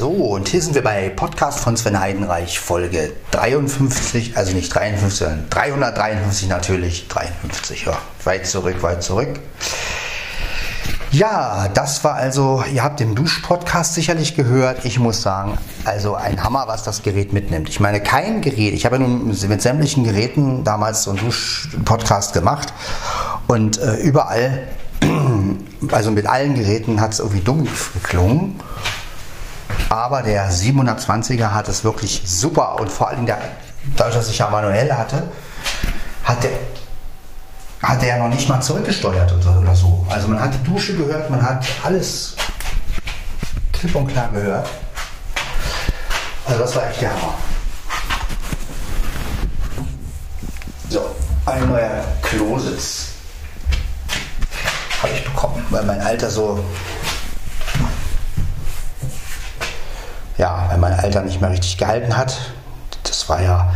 So, und hier sind wir bei Podcast von Sven Heidenreich, Folge 53, also nicht 53, sondern 353 natürlich, 53, ja, weit zurück, weit zurück. Ja, das war also, ihr habt den Dusch-Podcast sicherlich gehört. Ich muss sagen, also ein Hammer, was das Gerät mitnimmt. Ich meine, kein Gerät, ich habe ja nun mit sämtlichen Geräten damals so einen Dusch-Podcast gemacht und äh, überall, also mit allen Geräten hat es irgendwie dumm geklungen. Aber der 720er hat es wirklich super und vor allem, der, dadurch, dass ich ja manuell hatte, hat der, hat er ja noch nicht mal zurückgesteuert oder so. Also man hat die Dusche gehört, man hat alles klipp und klar gehört. Also das war echt der Hammer. So, ein neuer Klositz habe ich bekommen, weil mein Alter so ja, weil mein Alter nicht mehr richtig gehalten hat. Das war ja,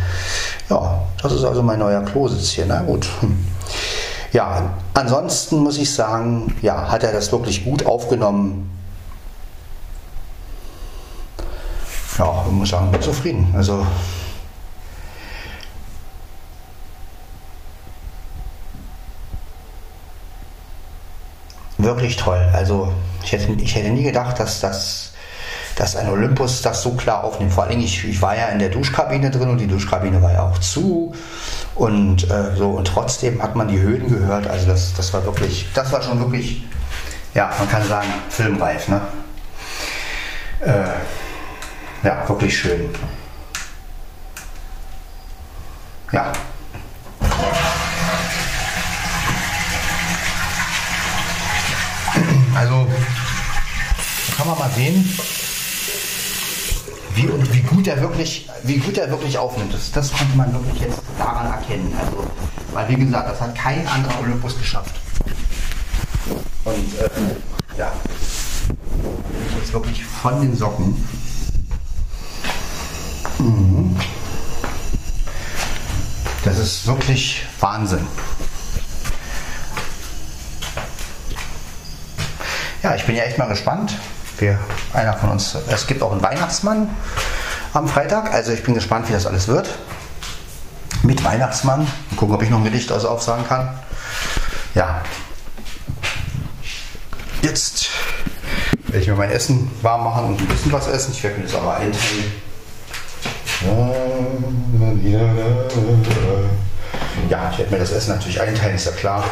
ja, das ist also mein neuer Klositz hier, na gut. Ja, ansonsten muss ich sagen, ja, hat er das wirklich gut aufgenommen. Ja, ich muss sagen, bin zufrieden. Also wirklich toll. Also ich hätte, ich hätte nie gedacht, dass das dass ein Olympus das so klar aufnimmt. Vor allem, ich, ich war ja in der Duschkabine drin und die Duschkabine war ja auch zu. Und äh, so, und trotzdem hat man die Höhen gehört. Also das, das war wirklich, das war schon wirklich, ja, man kann sagen, filmreif, ne? Äh, ja, wirklich schön. Ja. Also, kann man mal sehen, wie, wie gut er wirklich, wie gut er wirklich aufnimmt. Das, das konnte man wirklich jetzt daran erkennen. Also, weil wie gesagt, das hat kein anderer Olympus geschafft. Und äh, ja, jetzt wirklich von den Socken. Mhm. Das ist wirklich Wahnsinn. Ja, ich bin ja echt mal gespannt, wir, einer von uns, es gibt auch einen Weihnachtsmann am Freitag, also ich bin gespannt, wie das alles wird. Mit Weihnachtsmann. Mal gucken, ob ich noch ein Gedicht also aufsagen kann. Ja. Jetzt werde ich mir mein Essen warm machen und ein bisschen was essen. Ich werde mir das aber einteilen. Ja, ich werde mir das Essen natürlich einteilen, ist ja klar.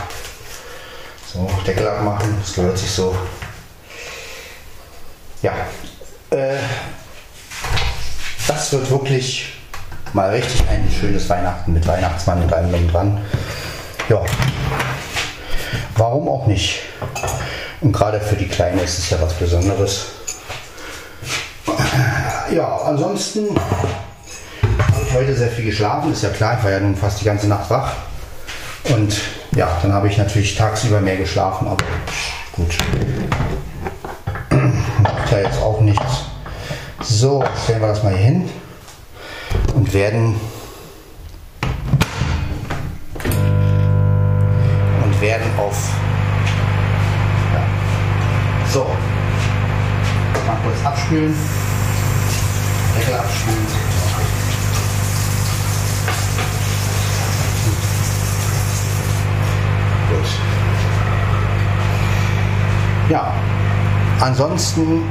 So, Deckel abmachen, das gehört sich so. Ja, äh, das wird wirklich mal richtig ein schönes Weihnachten mit Weihnachtsmann und allem drum dran. Ja, warum auch nicht? Und gerade für die Kleine ist es ja was Besonderes. Ja, ansonsten habe ich heute sehr viel geschlafen, ist ja klar, ich war ja nun fast die ganze Nacht wach. Und ja, dann habe ich natürlich tagsüber mehr geschlafen, aber gut ja jetzt auch nichts. So, stellen wir das mal hier hin und werden und werden auf ja. so mal kurz abspülen Deckel abspülen gut ja ansonsten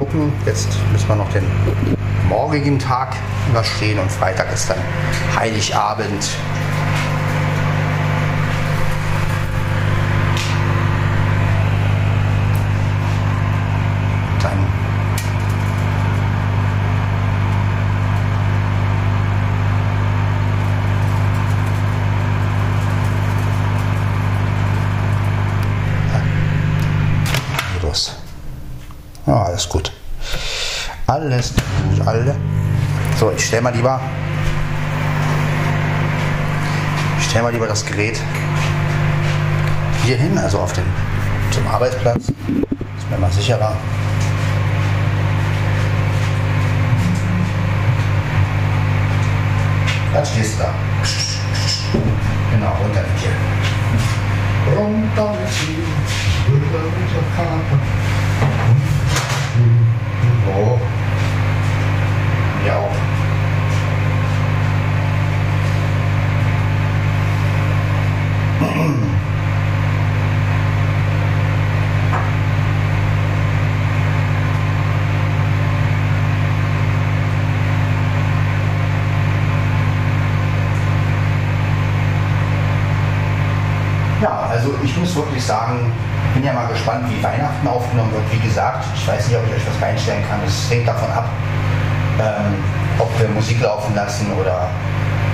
gucken. Jetzt müssen wir noch den morgigen Tag überstehen und Freitag ist dann Heiligabend. Dann Ja, alles gut. Alles gut, alle. So, ich stelle mal lieber. Ich stelle mal lieber das Gerät hier hin, also auf den zum Arbeitsplatz. Ist mir mal sicherer. Dann stehst du da. Genau, runter mit dir. Runter mit dir. Runter mit dir. Wirklich sagen, bin ja mal gespannt, wie Weihnachten aufgenommen wird. Wie gesagt, ich weiß nicht, ob ich euch was reinstellen kann. Es hängt davon ab, ähm, ob wir Musik laufen lassen oder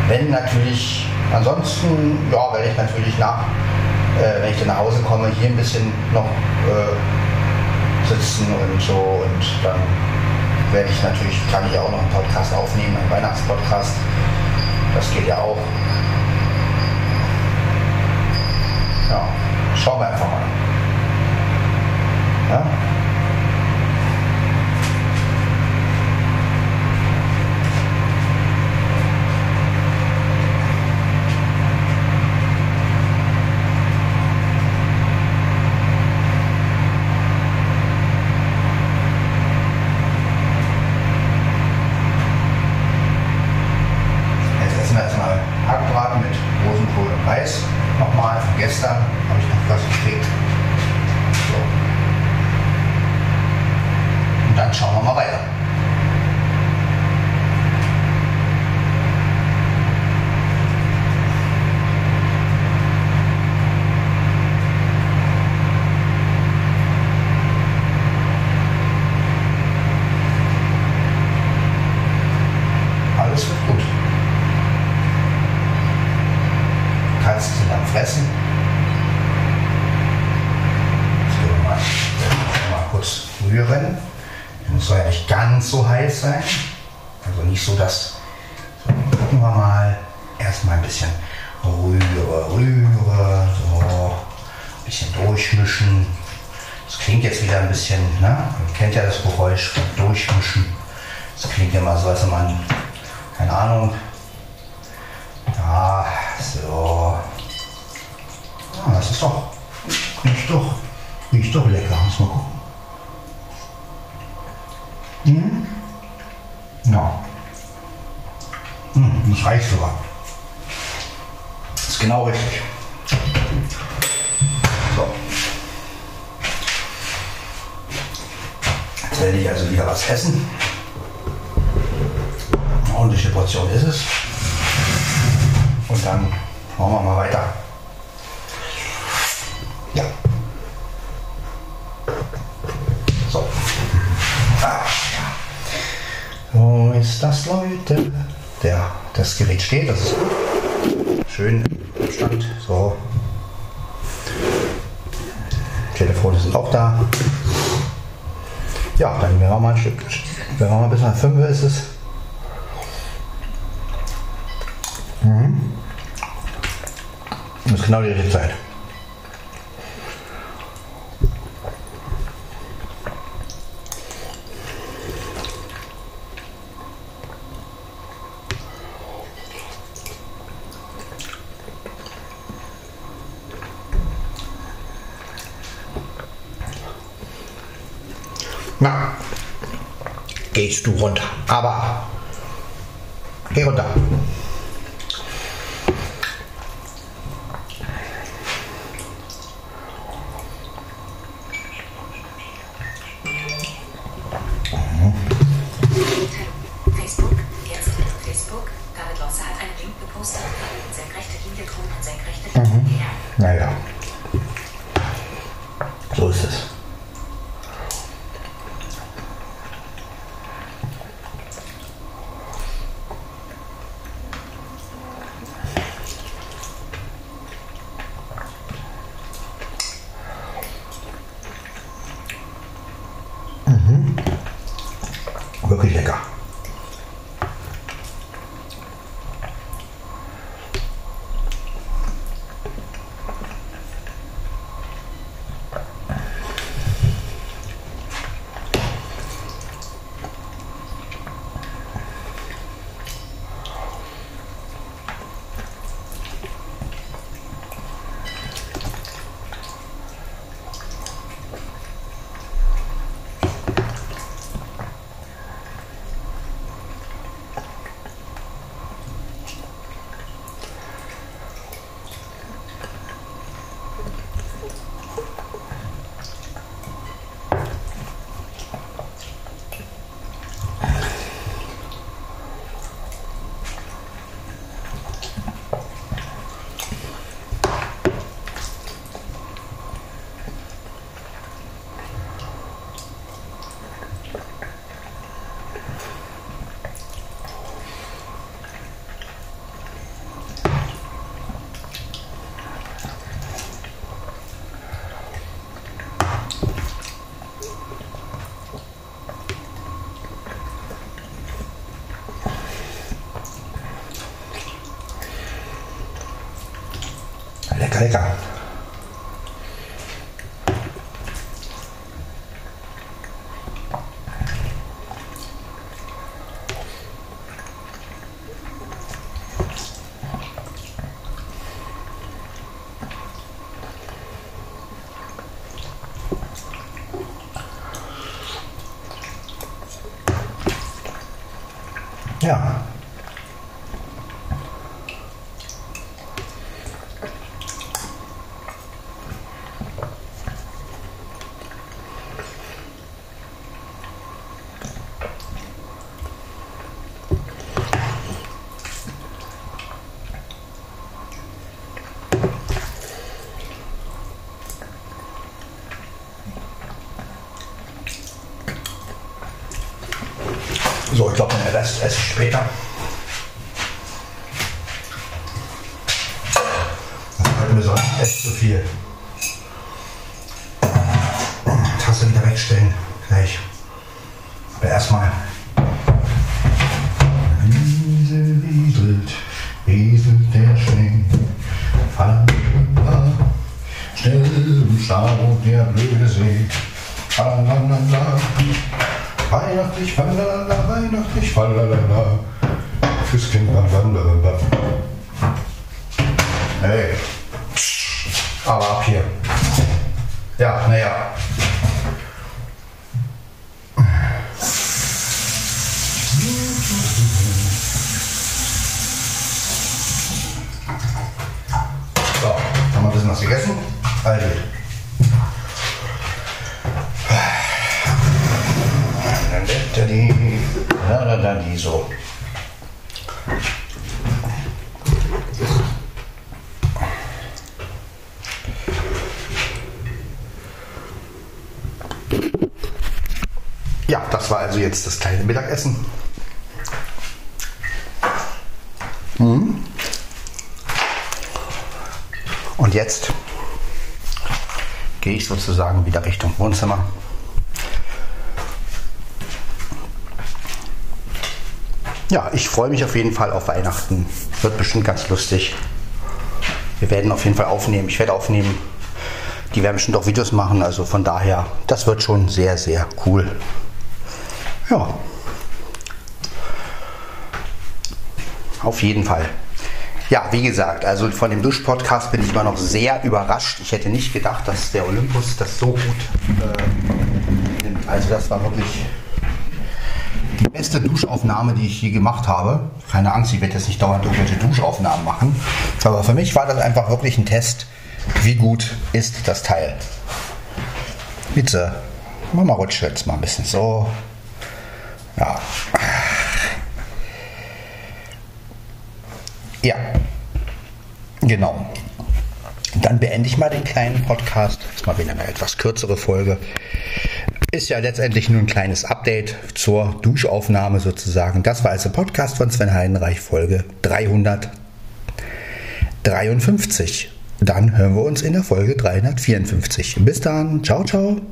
wenn natürlich. Ansonsten, ja, werde ich natürlich nach, äh, wenn ich dann nach Hause komme, hier ein bisschen noch äh, sitzen und so und dann werde ich natürlich, kann ich auch noch einen Podcast aufnehmen, einen Weihnachtspodcast. Das geht ja auch. Ja, schauen wir einfach mal. Ja? Jetzt essen wir erstmal Hackbraten mit Rosenkohl und Reis. Nochmal von gestern habe ich noch was gekriegt. So. Und dann schauen wir mal weiter. Alles wird gut. Katzen sind am Fressen. Jetzt gehen wir mal, mal kurz rühren. Es soll ja nicht ganz so heiß sein. Also nicht so, dass. So, gucken wir mal. Erstmal ein bisschen rühre, rühre. So. Ein bisschen durchmischen. Das klingt jetzt wieder ein bisschen, ne? Man kennt ja das Geräusch von durchmischen. Das klingt ja mal so, als wenn man, keine Ahnung, ja, so. Ah, das ist doch, riecht doch, riecht doch lecker. Muss mal gucken. Hm? Ja. Hm, das reicht sogar. Das ist genau richtig. So. Jetzt werde ich also wieder was essen. Eine ordentliche Portion ist es. Und dann machen wir mal weiter. Ist das, Leute? Der, das Gerät steht, das ist gut. Schön Abstand. So. Telefone sind auch da. Ja, dann werden wir mal ein Stück. Wenn wir mal bis nach 5 ist es. Das ist genau die richtige Zeit. Na, gehst du runter. Aber geh runter. Facebook, jetzt Facebook, David Losser hat einen Link gepostet, senkrechte Linie drum und senkrechte Linie her. Naja. So ist es. Mhm. Wirklich lecker. lecker, lecker. Ja. So, ich glaube, den Rest esse ich später. Das hat mir sonst echt zu viel. Tasse wieder wegstellen. Gleich. Aber erstmal. Wiesel, wieselt, wieselt der Schnee. Falala, schnell Stau der blöde See. Falalala. Weihnachtlich, falala, weihnachtlich, falala. Fürs Kind, falala. Hey. Aber ab hier. Ja, naja. So, haben wir ein bisschen was gegessen? Also. Da, da, da, die so. Ja, das war also jetzt das kleine Mittagessen. Mhm. Und jetzt gehe ich sozusagen wieder Richtung Wohnzimmer. Ja, ich freue mich auf jeden Fall auf Weihnachten. Wird bestimmt ganz lustig. Wir werden auf jeden Fall aufnehmen. Ich werde aufnehmen. Die werden bestimmt auch Videos machen. Also von daher, das wird schon sehr, sehr cool. Ja. Auf jeden Fall. Ja, wie gesagt, also von dem Dusch-Podcast bin ich immer noch sehr überrascht. Ich hätte nicht gedacht, dass der Olympus das so gut äh, nimmt. Also das war wirklich beste Duschaufnahme, die ich je gemacht habe. Keine Angst, ich werde jetzt nicht dauernd irgendwelche Duschaufnahmen machen. Aber für mich war das einfach wirklich ein Test, wie gut ist das Teil. Bitte, Mama rutscht jetzt mal ein bisschen so. Ja. Ja. Genau. Dann beende ich mal den kleinen Podcast. Das ist mal wieder eine etwas kürzere Folge. Ist ja letztendlich nur ein kleines Update zur Duschaufnahme sozusagen. Das war also Podcast von Sven Heidenreich, Folge 353. Dann hören wir uns in der Folge 354. Bis dann. Ciao, ciao.